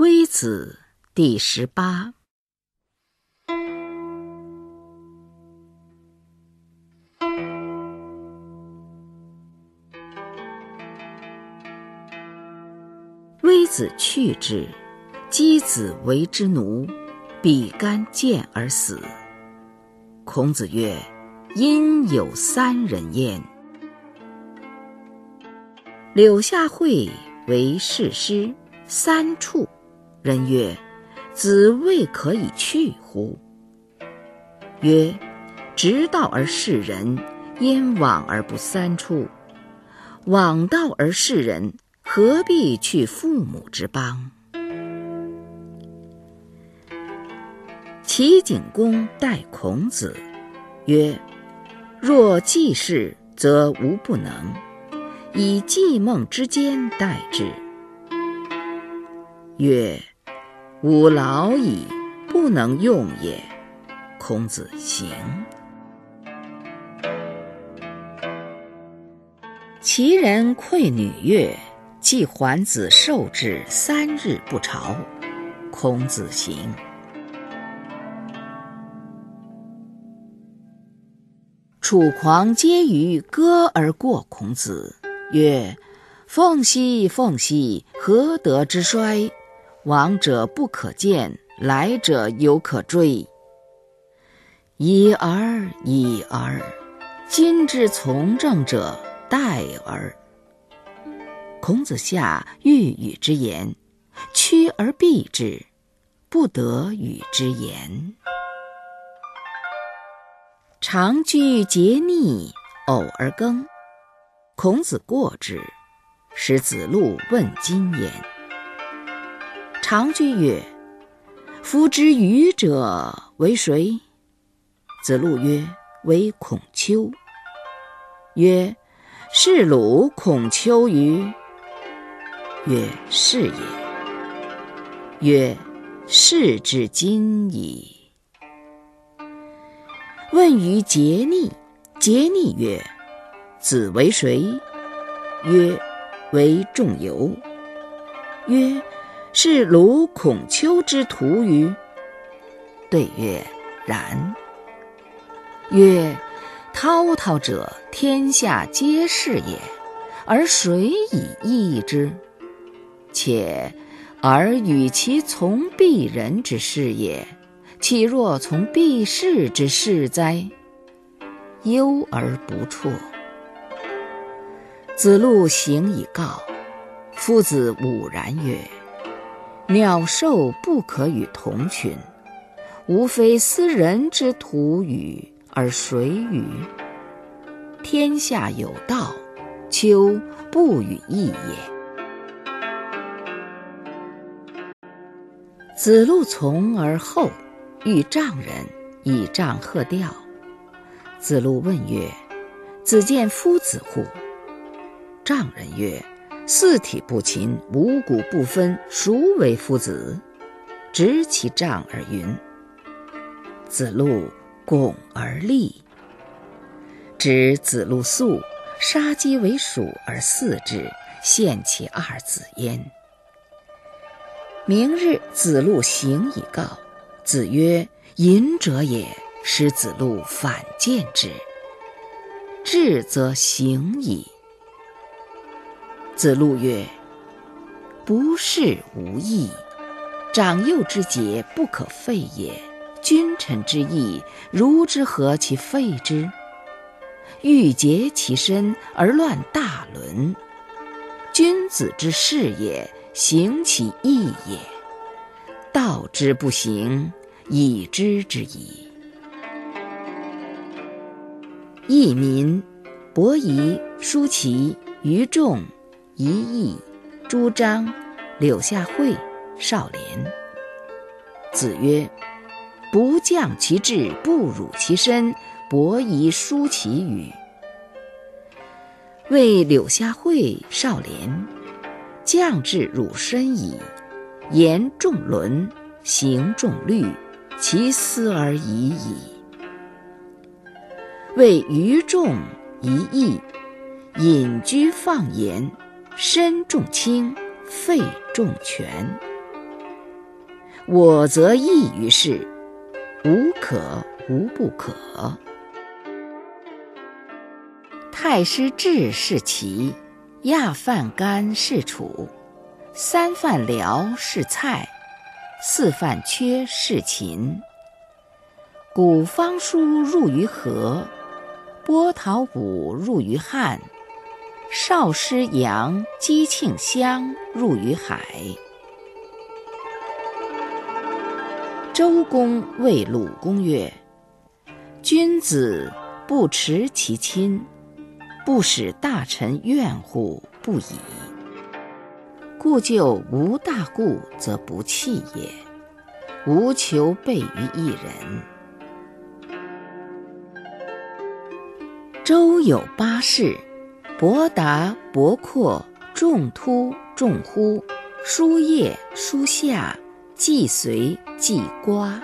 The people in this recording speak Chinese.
微子第十八。微子去之，箕子为之奴，比干见而死。孔子曰：“因有三人焉。”柳下惠为士师，三处。人曰：“子未可以去乎？”曰：“直道而事人，焉往而不三处？往道而事人，何必去父母之邦？”齐景公待孔子曰：“若济世，则无不能；以季梦之间待之。”曰。吾老矣，不能用也。孔子行。齐人馈女乐，季桓子受之三日不朝。孔子行。楚狂皆于歌而过孔子，曰：“凤兮凤兮，何德之衰？”往者不可见，来者犹可追。已而已而，今之从政者殆而。孔子下欲与之言，趋而避之，不得与之言。常居节逆，偶而耕。孔子过之，使子路问今言。常居曰：“夫之愚者为谁？”子路曰：“为孔丘。”曰：“是鲁孔丘于？”曰：“是也。”曰：“是之今矣。”问于桀逆，桀逆曰：“子为谁？”曰：“为仲由。”曰。是鲁孔丘之徒于？对曰：然。曰：滔滔者，天下皆是也，而谁以易之？且而与其从鄙人之事也，岂若从鄙士之事哉？忧而不辍。子路行以告，夫子武然曰。鸟兽不可与同群，吾非斯人之徒与，而谁与？天下有道，丘不与易也。子路从而后，遇丈人，以杖喝吊。子路问曰：“子见夫子乎？”丈人曰：四体不勤，五谷不分，孰为夫子？执其杖而云。子路拱而立。执子路素，杀鸡为鼠而饲之，献其二子焉。明日，子路行以告。子曰：“隐者也。”使子路反见之。至则行矣。子路曰：“不是无义，长幼之节不可废也。君臣之义，如之何其废之？欲竭其身而乱大伦。君子之事也，行其义也。道之不行，以知之矣。”佚民，伯夷、叔齐、于仲。一义，朱张，柳下惠，少年。子曰：“不降其志，不辱其身，伯夷叔其与。”谓柳下惠、少年，降志辱身矣。言重伦，行重律，其斯而已矣。谓愚仲一义，隐居放言。身重轻，肺重权。我则异于世，无可无不可。太师治是齐，亚饭干是楚，三饭辽是蔡，四饭缺是秦。古方书入于河，波涛舞入于汉，少师扬击庆香入于海。周公谓鲁公曰：“君子不持其亲。”不使大臣怨乎不已，故就无大故则不弃也。无求备于一人。周有八士：博达博阔，众突众乎。书叶书下，既随既瓜。